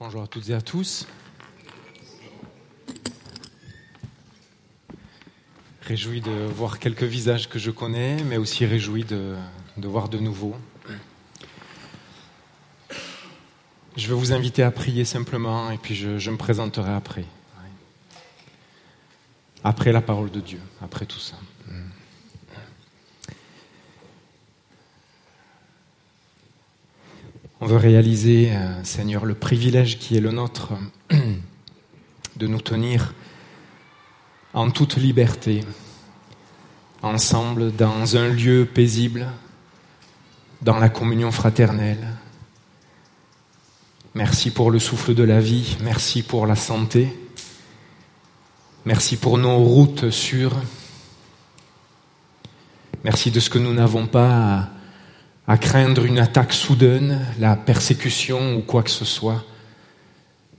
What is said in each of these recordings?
Bonjour à toutes et à tous. Réjoui de voir quelques visages que je connais, mais aussi réjoui de, voir de nouveaux. Je vais vous inviter à prier simplement et puis je me présenterai après. Après la parole de Dieu, après tout ça. Réaliser, euh, Seigneur, le privilège qui est le nôtre de nous tenir en toute liberté, ensemble, dans un lieu paisible, dans la communion fraternelle. Merci pour le souffle de la vie, merci pour la santé, merci pour nos routes sûres, merci de ce que nous n'avons pas à craindre une attaque soudaine, la persécution ou quoi que ce soit.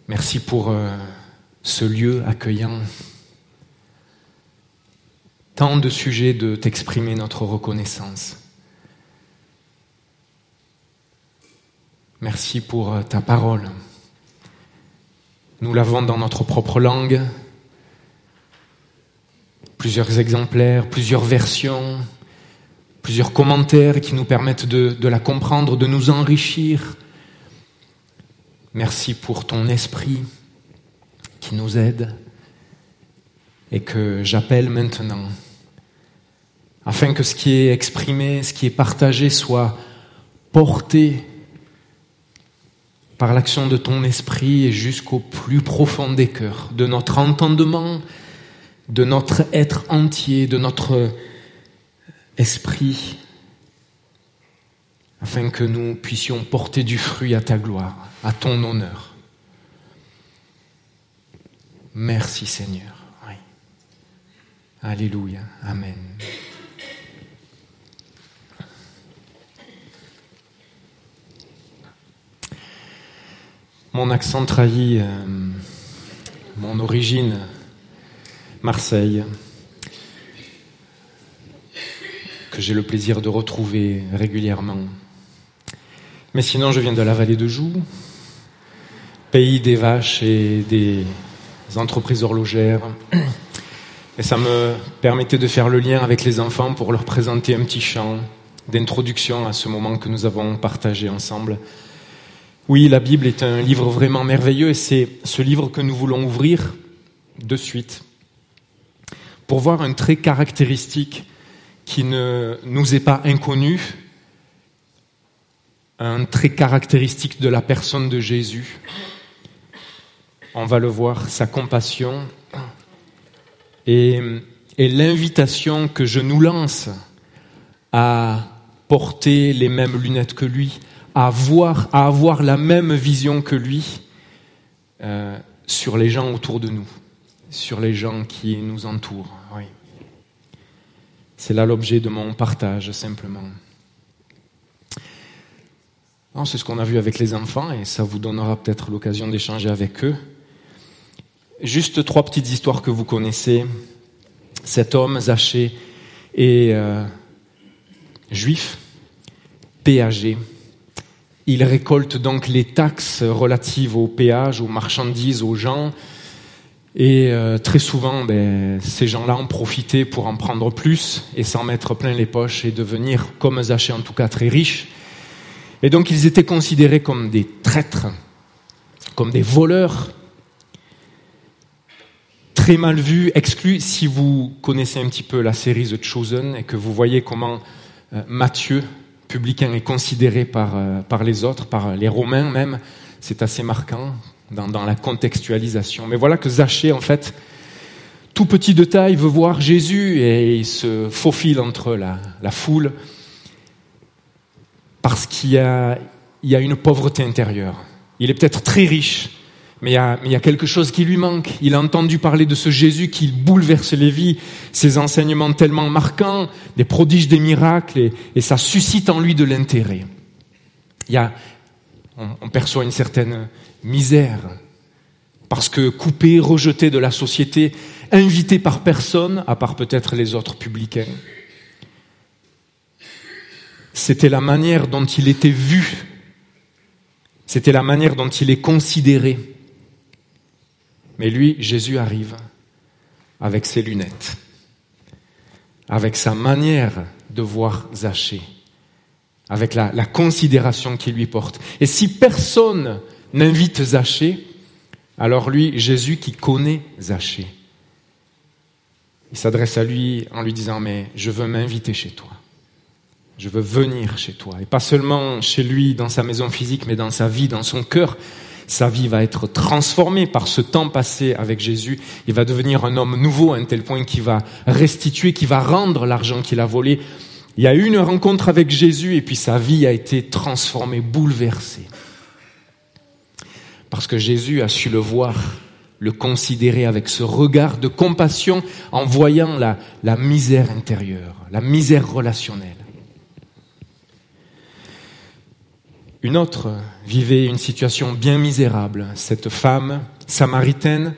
Merci pour euh, ce lieu accueillant. Tant de sujets de t'exprimer notre reconnaissance. Merci pour euh, ta parole. Nous l'avons dans notre propre langue, plusieurs exemplaires, plusieurs versions, plusieurs commentaires qui nous permettent de, la comprendre, de nous enrichir. Merci pour ton esprit qui nous aide et que j'appelle maintenant, afin que ce qui est exprimé, ce qui est partagé soit porté par l'action de ton esprit jusqu'au plus profond des cœurs, de notre entendement, de notre être entier, de notre Esprit, afin que nous puissions porter du fruit à ta gloire, à ton honneur. Merci Seigneur. Alléluia. Amen. Mon accent trahit euh, mon origine, Marseille. J'ai le plaisir de retrouver régulièrement. Mais sinon, je viens de la vallée de Joux, pays des vaches et des entreprises horlogères. Et ça me permettait de faire le lien avec les enfants pour leur présenter un petit chant d'introduction à ce moment que nous avons partagé ensemble. Oui, la Bible est un livre vraiment merveilleux et c'est ce livre que nous voulons ouvrir de suite pour voir un trait caractéristique qui ne nous est pas inconnu, un trait caractéristique de la personne de Jésus. On va le voir, sa compassion et, l'invitation que je nous lance à porter les mêmes lunettes que lui, à voir, à avoir la même vision que lui euh, sur les gens autour de nous, sur les gens qui nous entourent. C'est là l'objet de mon partage, simplement. C'est ce qu'on a vu avec les enfants et ça vous donnera peut-être l'occasion d'échanger avec eux. Juste trois petites histoires que vous connaissez. Cet homme, Zaché, est euh, juif, péagé. Il récolte donc les taxes relatives au péage, aux marchandises, aux gens. Et euh, très souvent, ben, ces gens-là ont profité pour en prendre plus et s'en mettre plein les poches et devenir, comme Zaché en tout cas, très riches. Et donc ils étaient considérés comme des traîtres, comme des voleurs, très mal vus, exclus. Si vous connaissez un petit peu la série The Chosen et que vous voyez comment euh, Matthieu, publicain, est considéré par, euh, par les autres, par les Romains même, c'est assez marquant dans, la contextualisation. Mais voilà que Zachée, en fait, tout petit de taille, veut voir Jésus et il se faufile entre la, foule parce qu'il y a, une pauvreté intérieure. Il est peut-être très riche, mais il, y a, mais il y a quelque chose qui lui manque. Il a entendu parler de ce Jésus qui bouleverse les vies, ses enseignements tellement marquants, des prodiges, des miracles, et, et ça suscite en lui de l'intérêt. Il y a, on, perçoit une certaine misère, parce que coupé, rejeté de la société, invité par personne, à part peut-être les autres publicains. C'était la manière dont il était vu. C'était la manière dont il est considéré. Mais lui, Jésus arrive avec ses lunettes, avec sa manière de voir Zachée, avec la, la considération qu'il lui porte. Et si personne n'invite Zachée, alors lui, Jésus qui connaît Zachée, il s'adresse à lui en lui disant, mais je veux m'inviter chez toi. Je veux venir chez toi. Et pas seulement chez lui, dans sa maison physique, mais dans sa vie, dans son cœur. Sa vie va être transformée par ce temps passé avec Jésus. Il va devenir un homme nouveau à un tel point qu'il va restituer, qu'il va rendre l'argent qu'il a volé. Il y a eu une rencontre avec Jésus et puis sa vie a été transformée, bouleversée. Parce que Jésus a su le voir le considérer avec ce regard de compassion en voyant la, la misère intérieure, la misère relationnelle. Une autre vivait une situation bien misérable, cette femme samaritaine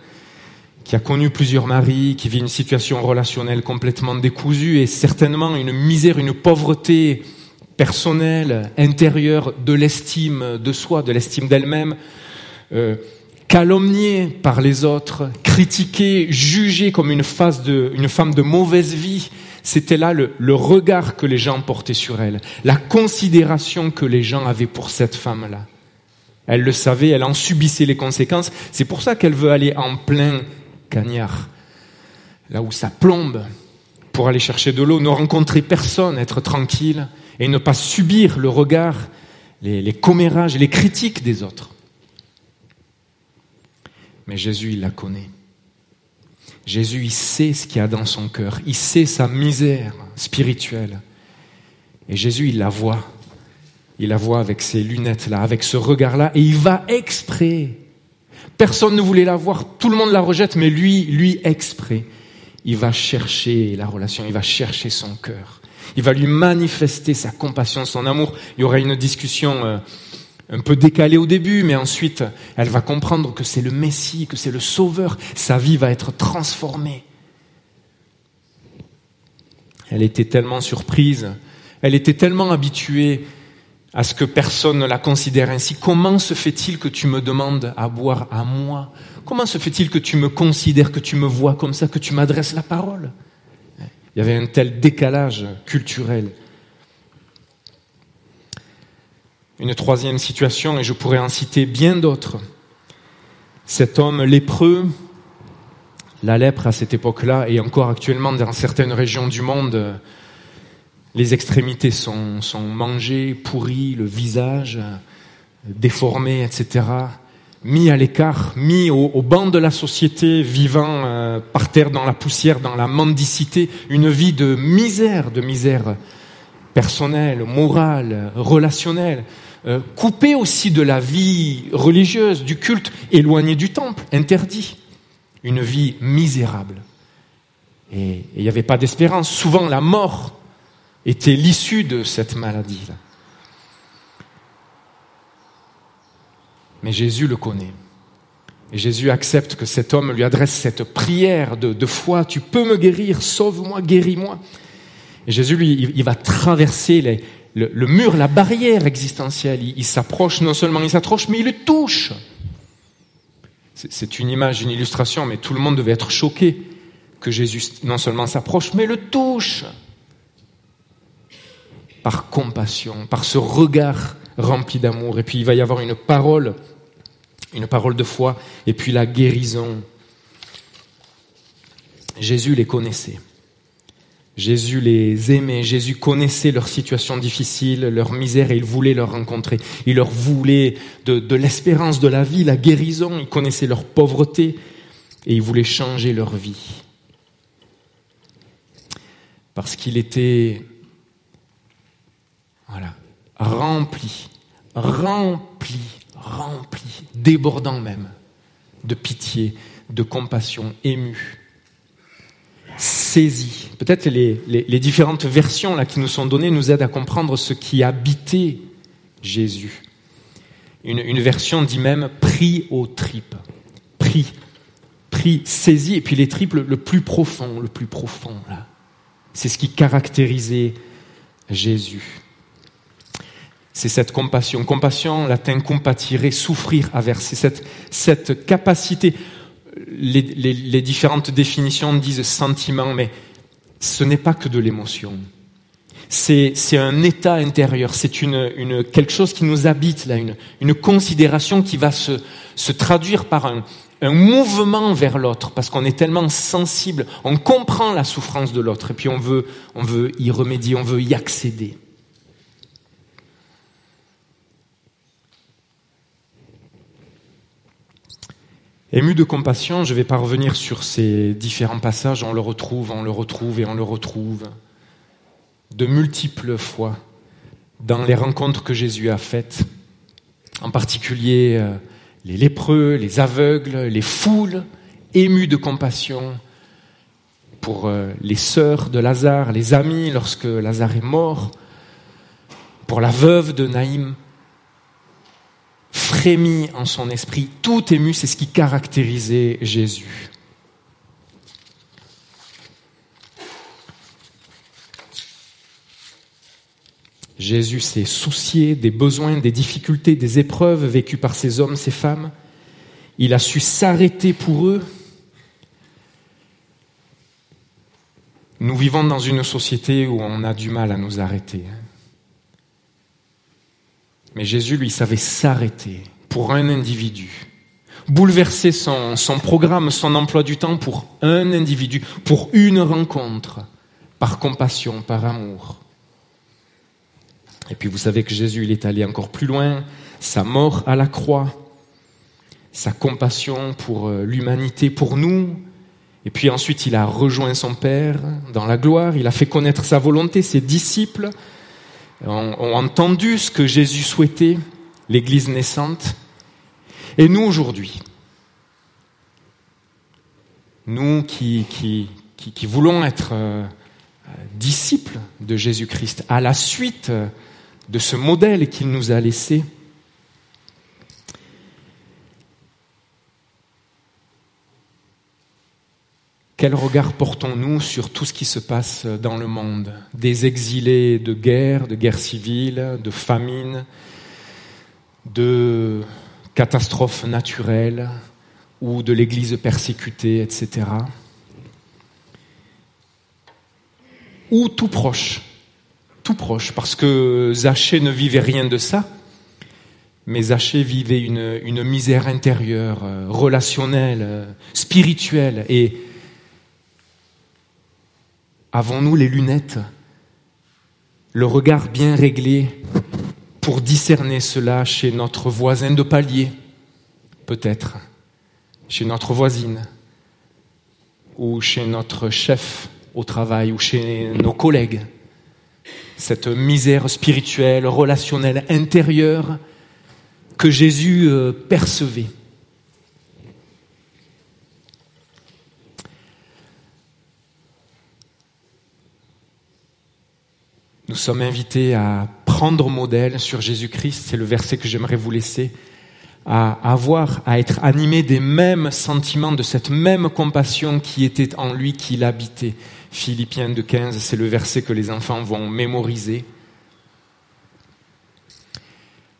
qui a connu plusieurs maris, qui vit une situation relationnelle complètement décousue et certainement une misère, une pauvreté personnelle, intérieure, de l'estime de soi, de l'estime d'elle-même. Euh, calomniée par les autres, critiquée, jugée comme une, femme de mauvaise vie, c'était là le, regard que les gens portaient sur elle, la considération que les gens avaient pour cette femme-là. Elle le savait, elle en subissait les conséquences. C'est pour ça qu'elle veut aller en plein cagnard, là où ça plombe, pour aller chercher de l'eau, ne rencontrer personne, être tranquille et ne pas subir le regard, les, commérages les critiques des autres. Mais Jésus, il la connaît. Jésus, il sait ce qu'il y a dans son cœur. Il sait sa misère spirituelle. Et Jésus, il la voit. Il la voit avec ces lunettes-là, avec ce regard-là, et il va exprès. Personne ne voulait la voir, tout le monde la rejette, mais lui, lui exprès, il va chercher la relation, il va chercher son cœur. Il va lui manifester sa compassion, son amour. Il y aura une discussion euh, un peu décalée au début, mais ensuite, elle va comprendre que c'est le Messie, que c'est le Sauveur. Sa vie va être transformée. Elle était tellement surprise, elle était tellement habituée à ce que personne ne la considère ainsi. Comment se fait-il que tu me demandes à boire à moi? Comment se fait-il que tu me considères, que tu me vois comme ça, que tu m'adresses la parole? Il y avait un tel décalage culturel. Une troisième situation, et je pourrais en citer bien d'autres. Cet homme lépreux, la lèpre à cette époque-là, et encore actuellement dans certaines régions du monde, les extrémités sont, mangées, pourries, le visage déformé, etc., mis à l'écart, mis au, au, banc de la société, vivant euh, par terre dans la poussière, dans la mendicité, une vie de misère, de misère personnelle, morale, relationnelle. Euh, coupé aussi de la vie religieuse, du culte, éloigné du temple, interdit. Une vie misérable. Et il n'y avait pas d'espérance. Souvent, la mort était l'issue de cette maladie-là. Mais Jésus le connaît. Et Jésus accepte que cet homme lui adresse cette prière de, foi, tu peux me guérir, sauve-moi, guéris-moi. Et Jésus, lui, il va traverser le, mur, la barrière existentielle. Il, s'approche, non seulement il s'approche, mais il le touche. C'est une image, une illustration, mais tout le monde devait être choqué que Jésus non seulement s'approche, mais le touche. Par compassion, par ce regard rempli d'amour. Et puis il va y avoir une parole, une parole de foi, et puis la guérison. Jésus les connaissait. Jésus les aimait, Jésus connaissait leur situation difficile, leur misère, et il voulait leur rencontrer. Il leur voulait de, l'espérance de la vie, la guérison, il connaissait leur pauvreté, et il voulait changer leur vie. Parce qu'il était, voilà, rempli, rempli, rempli, débordant même de pitié, de compassion, ému saisi. Peut-être les, les, différentes versions qui nous sont données nous aident à comprendre ce qui habitait Jésus. Une, version dit même pris aux tripes. Pris. Pris, saisi, et puis les tripes le, plus profond, le plus profond. C'est ce qui caractérisait Jésus. C'est cette compassion. Compassion, latin compatire, souffrir avec. C'est cette, cette capacité. Les, les, les différentes définitions disent sentiment, mais ce n'est pas que de l'émotion. C'est, c'est un état intérieur, c'est une, une, quelque chose qui nous habite, là, une, une considération qui va se, se traduire par un, un mouvement vers l'autre, parce qu'on est tellement sensible, on comprend la souffrance de l'autre, et puis on veut, on veut y remédier, on veut y accéder. Ému de compassion, je ne vais pas revenir sur ces différents passages, on le retrouve, on le retrouve et on le retrouve de multiples fois dans les rencontres que Jésus a faites, en particulier euh, les lépreux, les aveugles, les foules, émus de compassion pour euh, les sœurs de Lazare, les amis lorsque Lazare est mort, pour la veuve de Naïm, frémit en son esprit, tout ému, c'est ce qui caractérisait Jésus. Jésus s'est soucié des besoins, des difficultés, des épreuves vécues par ces hommes, ces femmes. Il a su s'arrêter pour eux. Nous vivons dans une société où on a du mal à nous arrêter. Mais Jésus, lui, savait s'arrêter pour un individu, bouleverser son, son, programme, son emploi du temps pour un individu, pour une rencontre, par compassion, par amour. Et puis vous savez que Jésus, il est allé encore plus loin, sa mort à la croix, sa compassion pour euh, l'humanité, pour nous. Et puis ensuite, il a rejoint son Père dans la gloire, il a fait connaître sa volonté, ses disciples ont, entendu ce que Jésus souhaitait, l'Église naissante. Et nous aujourd'hui, nous qui, voulons être euh, disciples de Jésus-Christ, à la suite de ce modèle qu'il nous a laissé, Quel regard portons-nous sur tout ce qui se passe dans le monde? Des exilés de guerre, de guerre civile, de famine, de catastrophes naturelles ou de l'Église persécutée, etc. Ou tout proche, tout proche, parce que Zachée ne vivait rien de ça, mais Zachée vivait une, une misère intérieure, euh, relationnelle, euh, spirituelle, et Avons-nous les lunettes, le regard bien réglé pour discerner cela chez notre voisin de palier, peut-être, chez notre voisine, ou chez notre chef au travail, ou chez nos collègues Cette misère spirituelle, relationnelle, intérieure que Jésus euh, percevait. Nous sommes invités à prendre modèle sur Jésus-Christ, c'est le verset que j'aimerais vous laisser, à avoir, à être animé des mêmes sentiments, de cette même compassion qui était en lui, qui l'habitait. Philippiens de 15, c'est le verset que les enfants vont mémoriser.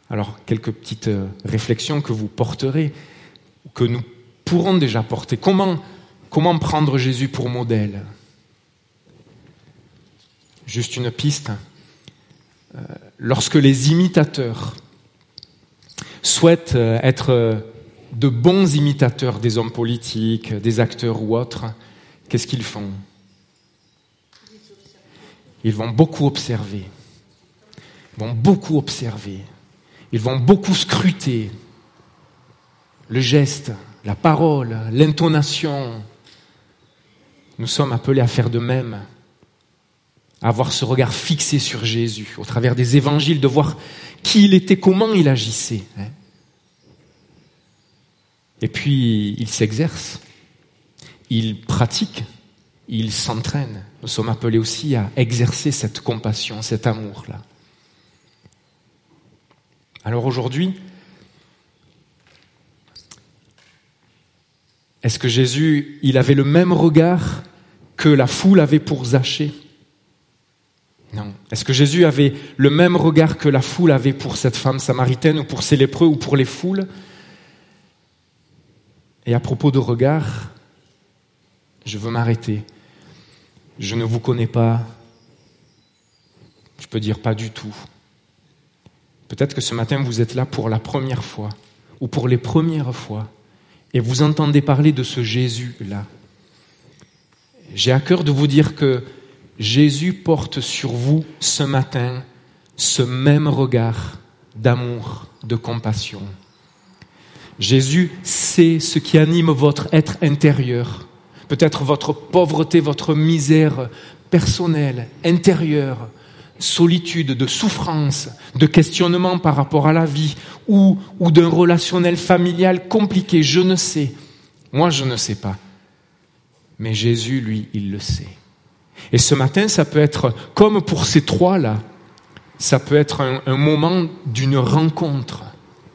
Alors, quelques petites euh, réflexions que vous porterez, que nous pourrons déjà porter. Comment prendre Jésus pour modèle? Juste une piste. Euh, lorsque les imitateurs souhaitent euh, être euh, de bons imitateurs des hommes politiques, des acteurs ou autres, qu'est-ce qu'ils font? Ils vont beaucoup observer. Ils vont beaucoup observer. Ils vont beaucoup scruter le geste, la parole, l'intonation. Nous sommes appelés à faire de même avoir ce regard fixé sur Jésus, au travers des évangiles, de voir qui il était, comment il agissait. Hein. Et puis, il s'exerce, il pratique, il s'entraîne. Nous sommes appelés aussi à exercer cette compassion, cet amour-là. Alors aujourd'hui, est-ce que Jésus, il avait le même regard que la foule avait pour Zachée? Non. Est-ce que Jésus avait le même regard que la foule avait pour cette femme samaritaine ou pour ces lépreux ou pour les foules? Et à propos de regard, je veux m'arrêter. Je ne vous connais pas. Je peux dire pas du tout. Peut-être que ce matin, vous êtes là pour la première fois ou pour les premières fois et vous entendez parler de ce Jésus-là. J'ai à cœur de vous dire que Jésus porte sur vous ce matin ce même regard d'amour, de compassion. Jésus sait ce qui anime votre être intérieur, peut-être votre pauvreté, votre misère personnelle, intérieure, solitude, de souffrance, de questionnement par rapport à la vie ou, ou d'un relationnel familial compliqué, je ne sais. Moi, je ne sais pas. Mais Jésus, lui, il le sait. Et ce matin, ça peut être, comme pour ces trois-là, ça peut être un, moment d'une rencontre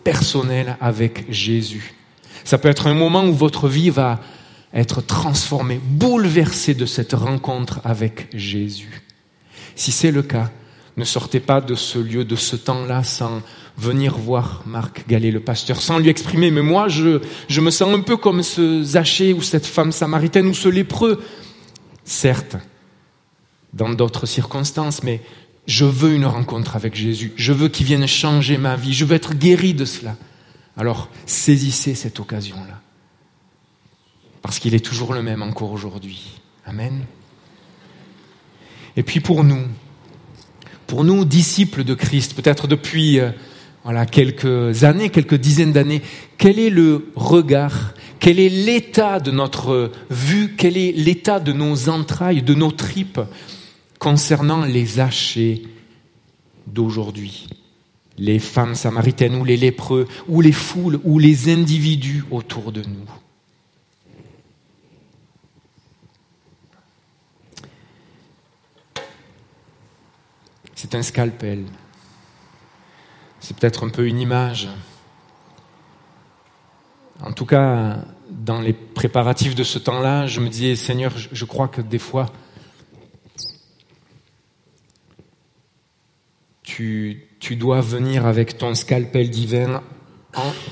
personnelle avec Jésus. Ça peut être un moment où votre vie va être transformée, bouleversée de cette rencontre avec Jésus. Si c'est le cas, ne sortez pas de ce lieu, de ce temps-là, sans venir voir Marc Gallet, le pasteur, sans lui exprimer, mais moi, je, je me sens un peu comme ce Zachée ou cette femme samaritaine ou ce lépreux. Certes, dans d'autres circonstances, mais je veux une rencontre avec Jésus. Je veux qu'il vienne changer ma vie. Je veux être guéri de cela. Alors, saisissez cette occasion-là. Parce qu'il est toujours le même encore aujourd'hui. Amen. Et puis pour nous, pour nous, disciples de Christ, peut-être depuis euh, voilà, quelques années, quelques dizaines d'années, quel est le regard, quel est l'état de notre vue, quel est l'état de nos entrailles, de nos tripes concernant les hachés d'aujourd'hui, les femmes samaritaines ou les lépreux, ou les foules, ou les individus autour de nous. C'est un scalpel. C'est peut-être un peu une image. En tout cas, dans les préparatifs de ce temps-là, je me disais, Seigneur, je crois que des fois, tu, dois venir avec ton scalpel divin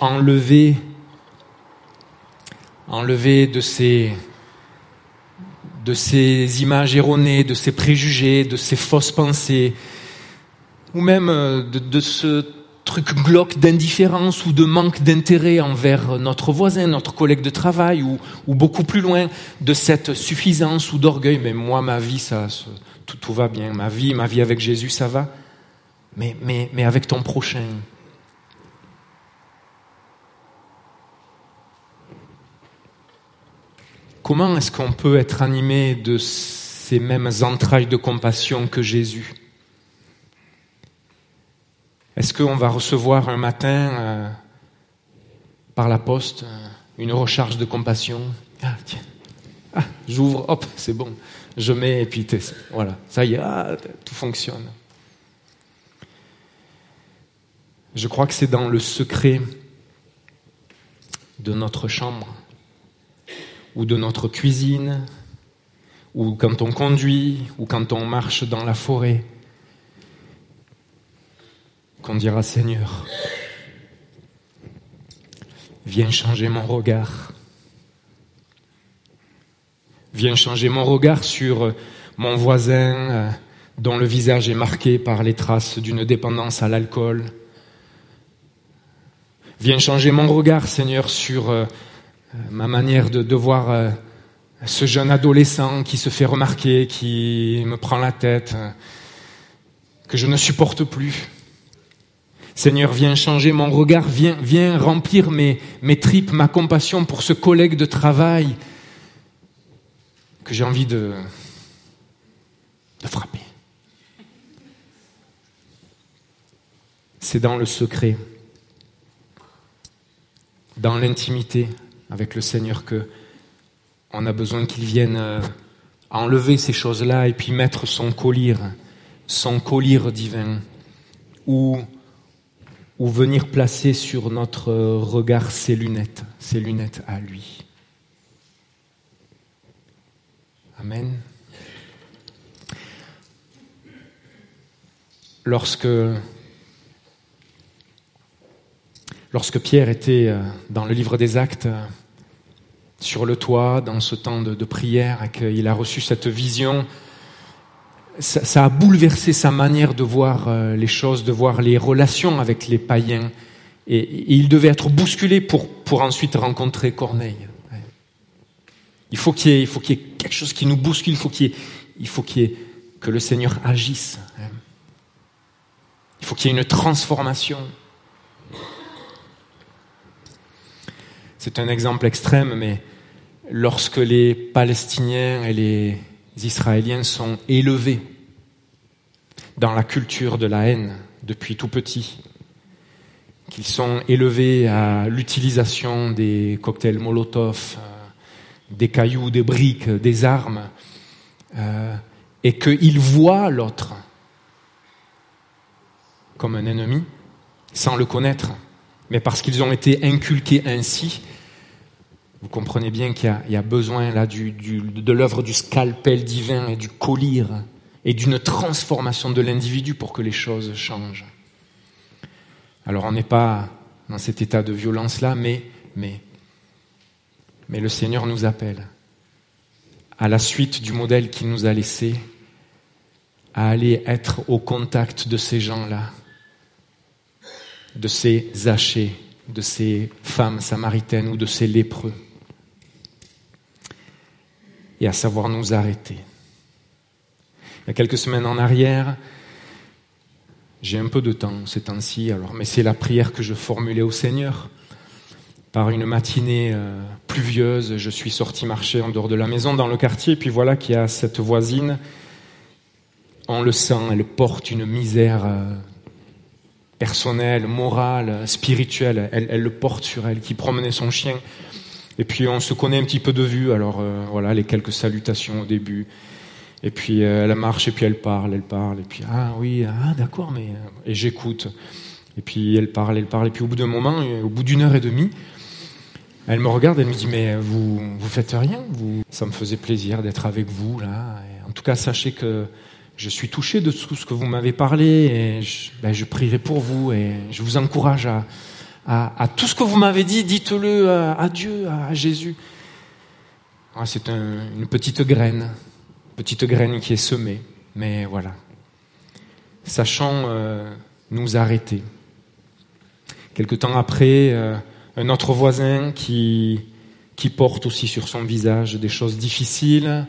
enlever, enlever de ces, de ces images erronées, de ces préjugés, de ces fausses pensées, ou même euh, de, ce truc glauque d'indifférence ou de manque d'intérêt envers notre voisin, notre collègue de travail, ou, beaucoup plus loin de cette suffisance ou d'orgueil. Mais moi, ma vie, ça, tout, tout va bien. Ma vie, ma vie avec Jésus, ça va mais, mais, mais avec ton prochain. Comment est-ce qu'on peut être animé de ces mêmes entrailles de compassion que Jésus? Est-ce qu'on va recevoir un matin euh, par la poste euh, une recharge de compassion? Ah, tiens, ah, j'ouvre, hop, c'est bon, je mets et puis voilà, ça y est, ah, tout fonctionne. Je crois que c'est dans le secret de notre chambre ou de notre cuisine ou quand on conduit ou quand on marche dans la forêt qu'on dira Seigneur, viens changer mon regard. Viens changer mon regard sur mon voisin euh, dont le visage est marqué par les traces d'une dépendance à l'alcool Viens changer mon regard, Seigneur, sur euh, ma manière de, voir euh, ce jeune adolescent qui se fait remarquer, qui me prend la tête, euh, que je ne supporte plus. Seigneur, viens changer mon regard, viens, remplir mes, tripes, ma compassion pour ce collègue de travail que j'ai envie de frapper. C'est dans le secret dans l'intimité avec le Seigneur que on a besoin qu'il vienne euh, enlever ces choses-là et puis mettre son collier, son collier divin, ou, ou venir placer sur notre regard ses lunettes, ses lunettes à lui. Amen. lorsque, lorsque Pierre était euh, dans le livre des actes, euh, sur le toit, dans ce temps de, prière, et qu'il a reçu cette vision, ça, a bouleversé sa manière de voir euh, les choses, de voir les relations avec les païens. Et, il devait être bousculé pour, ensuite rencontrer Corneille. Il faut qu'il y, ait, quelque chose qui nous bouscule, il faut qu'il il faut qu'il y ait, que le Seigneur agisse. Il faut qu'il y ait une transformation. C'est un exemple extrême, mais lorsque les Palestiniens et les Israéliens sont élevés dans la culture de la haine depuis tout petit, qu'ils sont élevés à l'utilisation des cocktails Molotov, euh, des cailloux, des briques, des armes, euh, et qu'ils voient l'autre comme un ennemi, sans le connaître, mais parce qu'ils ont été inculqués ainsi, vous comprenez bien qu'il y, a besoin là de l'œuvre du scalpel divin et du collier et d'une transformation de l'individu pour que les choses changent. Alors on n'est pas dans cet état de violence-là, mais, mais, mais le Seigneur nous appelle à la suite du modèle qu'il nous a laissé, à aller être au contact de ces gens-là, de ces hachés, de ces femmes samaritaines ou de ces lépreux, et à savoir nous arrêter. Il y a quelques semaines en arrière, j'ai un peu de temps ces temps-ci, alors, mais c'est la prière que je formulais au Seigneur. Par une matinée euh, pluvieuse, je suis sorti marcher en dehors de la maison, dans le quartier, et puis voilà qu'il y a cette voisine. On le sent, elle porte une misère euh, personnelle, morale, spirituelle. Elle, elle, le porte sur elle, qui promenait son chien. Et puis on se connaît un petit peu de vue, alors euh, voilà, les quelques salutations au début. Et puis euh, elle marche et puis elle parle, elle parle, et puis ah oui, ah d'accord, mais euh, et j'écoute. Et puis elle parle, elle parle, et puis au bout d'un moment, euh, au bout d'une heure et demie, elle me regarde, elle me dit mais vous vous faites rien, vous. Ça me faisait plaisir d'être avec vous là. en tout cas, sachez que je suis touché de tout ce que vous m'avez parlé et je, ben, je, prierai pour vous et je vous encourage à, à, tout ce que vous m'avez dit, dites-le à, Dieu, à, Jésus. C'est un, une petite graine petite graine qui est semée. Mais voilà. Sachant euh, nous arrêter. Quelque temps après, euh, un autre voisin qui, qui porte aussi sur son visage des choses difficiles,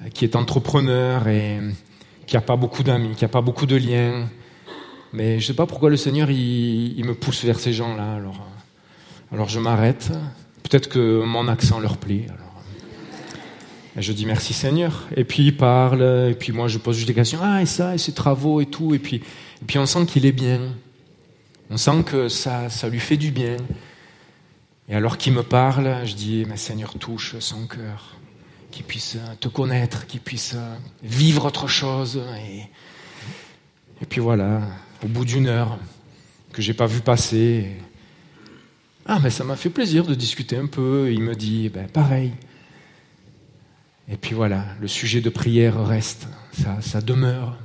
euh, qui est entrepreneur et qui n'a pas beaucoup d'amis, qui n'a pas beaucoup de liens. Mais je ne sais pas pourquoi le Seigneur il, me pousse vers ces gens-là. Alors, alors je m'arrête. Peut-être que mon accent leur plaît. Je dis merci Seigneur. Et puis il parle, et puis moi je pose juste des questions. Ah, et ça, et ses travaux et tout. Et puis, et puis on sent qu'il est bien. On sent que ça, ça lui fait du bien. Et alors qu'il me parle, je dis, mais Seigneur, touche son cœur. Qu'il puisse te connaître, qu'il puisse vivre autre chose. Et puis voilà, au bout d'une heure que j'ai pas vu passer. Ah, mais ça m'a fait plaisir de discuter un peu. il me dit, ben pareil. Et puis voilà, le sujet de prière reste, ça, ça demeure.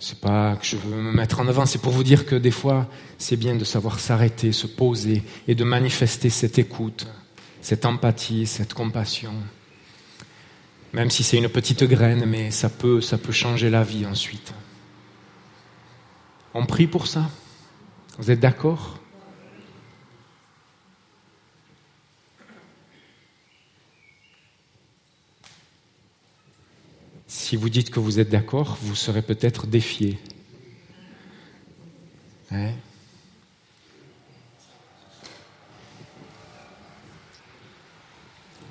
C'est pas que je veux me mettre en avant, c'est pour vous dire que des fois, c'est bien de savoir s'arrêter, se poser et de manifester cette écoute, cette empathie, cette compassion. Même si c'est une petite graine, mais ça peut, ça peut changer la vie ensuite. On prie pour ça? Vous êtes d'accord? Si vous dites que vous êtes d'accord, vous serez peut-être défié.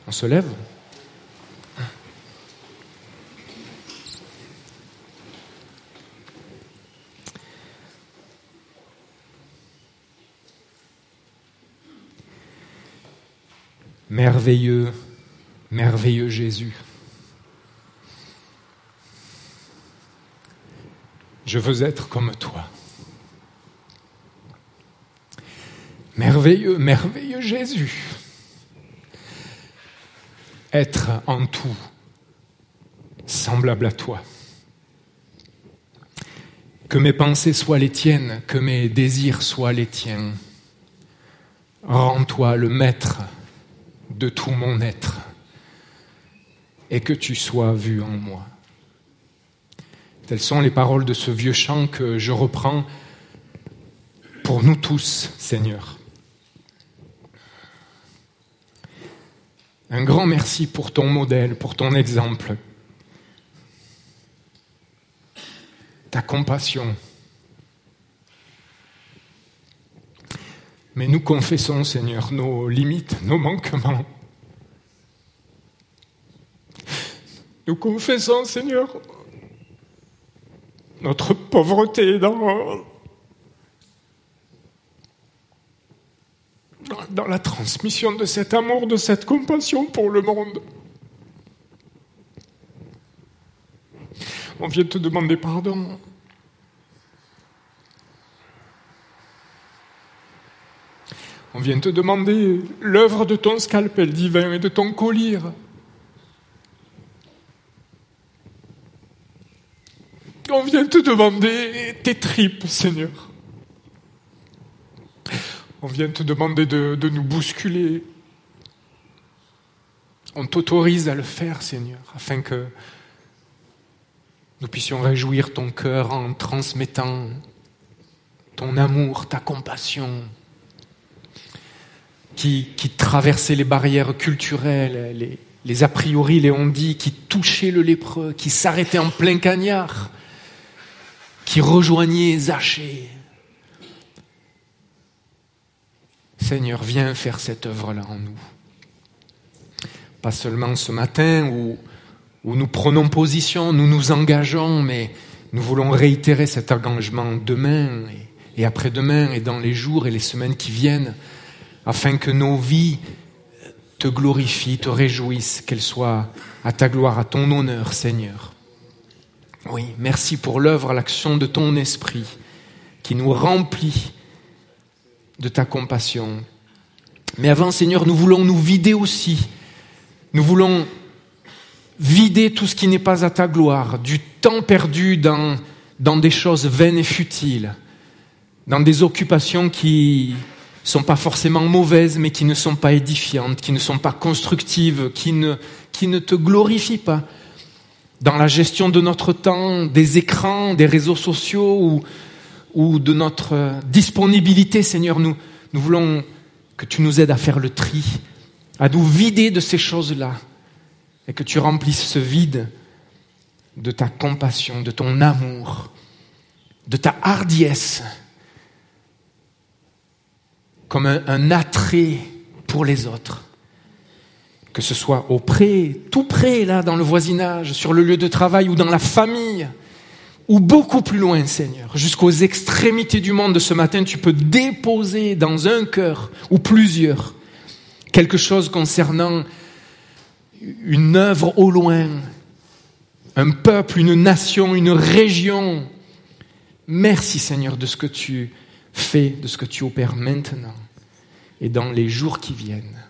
On se lève? Merveilleux, merveilleux Jésus. Je veux être comme toi. Merveilleux, merveilleux Jésus. Être en tout semblable à toi. Que mes pensées soient les tiennes, que mes désirs soient les tiens. Rends-toi le maître de tout mon être et que tu sois vu en moi. Telles sont les paroles de ce vieux chant que je reprends pour nous tous, Seigneur. Un grand merci pour ton modèle, pour ton exemple, ta compassion. Mais nous confessons, Seigneur, nos limites, nos manquements. Nous confessons, Seigneur, notre pauvreté dans, dans la transmission de cet amour, de cette compassion pour le monde. On vient te demander pardon. On vient te demander l'œuvre de ton scalpel divin et de ton collier. On vient te demander tes tripes, Seigneur. On vient te demander de, de nous bousculer. On t'autorise à le faire, Seigneur, afin que nous puissions réjouir ton cœur en transmettant ton amour, ta compassion, qui, qui traversait les barrières culturelles, les, a priori, les on dit, qui touchaient le lépreux, qui s'arrêtait en plein cagnard qui rejoignait Zachée. Seigneur, viens faire cette œuvre-là en nous. Pas seulement ce matin où, où nous prenons position, nous nous engageons, mais nous voulons réitérer cet engagement demain et après-demain et dans les jours et les semaines qui viennent, afin que nos vies te glorifient, te réjouissent, qu'elles soient à ta gloire, à ton honneur, Seigneur. Oui, merci pour l'œuvre, l'action de ton esprit qui nous remplit de ta compassion. Mais avant, Seigneur, nous voulons nous vider aussi. Nous voulons vider tout ce qui n'est pas à ta gloire, du temps perdu dans, dans des choses vaines et futiles, dans des occupations qui sont pas forcément mauvaises, mais qui ne sont pas édifiantes, qui ne sont pas constructives, qui ne, te glorifient pas. Dans la gestion de notre temps, des écrans, des réseaux sociaux ou, ou de notre disponibilité, Seigneur, nous, nous voulons que tu nous aides à faire le tri, à nous vider de ces choses-là et que tu remplisses ce vide de ta compassion, de ton amour, de ta hardiesse, comme un, attrait pour les autres que ce soit auprès, tout près, là, dans le voisinage, sur le lieu de travail ou dans la famille, ou beaucoup plus loin, Seigneur, jusqu'aux extrémités du monde de ce matin, tu peux déposer dans un cœur ou plusieurs quelque chose concernant une œuvre au loin, un peuple, une nation, une région. Merci Seigneur de ce que tu fais, de ce que tu opères maintenant et dans les jours qui viennent.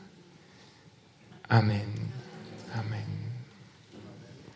Amen.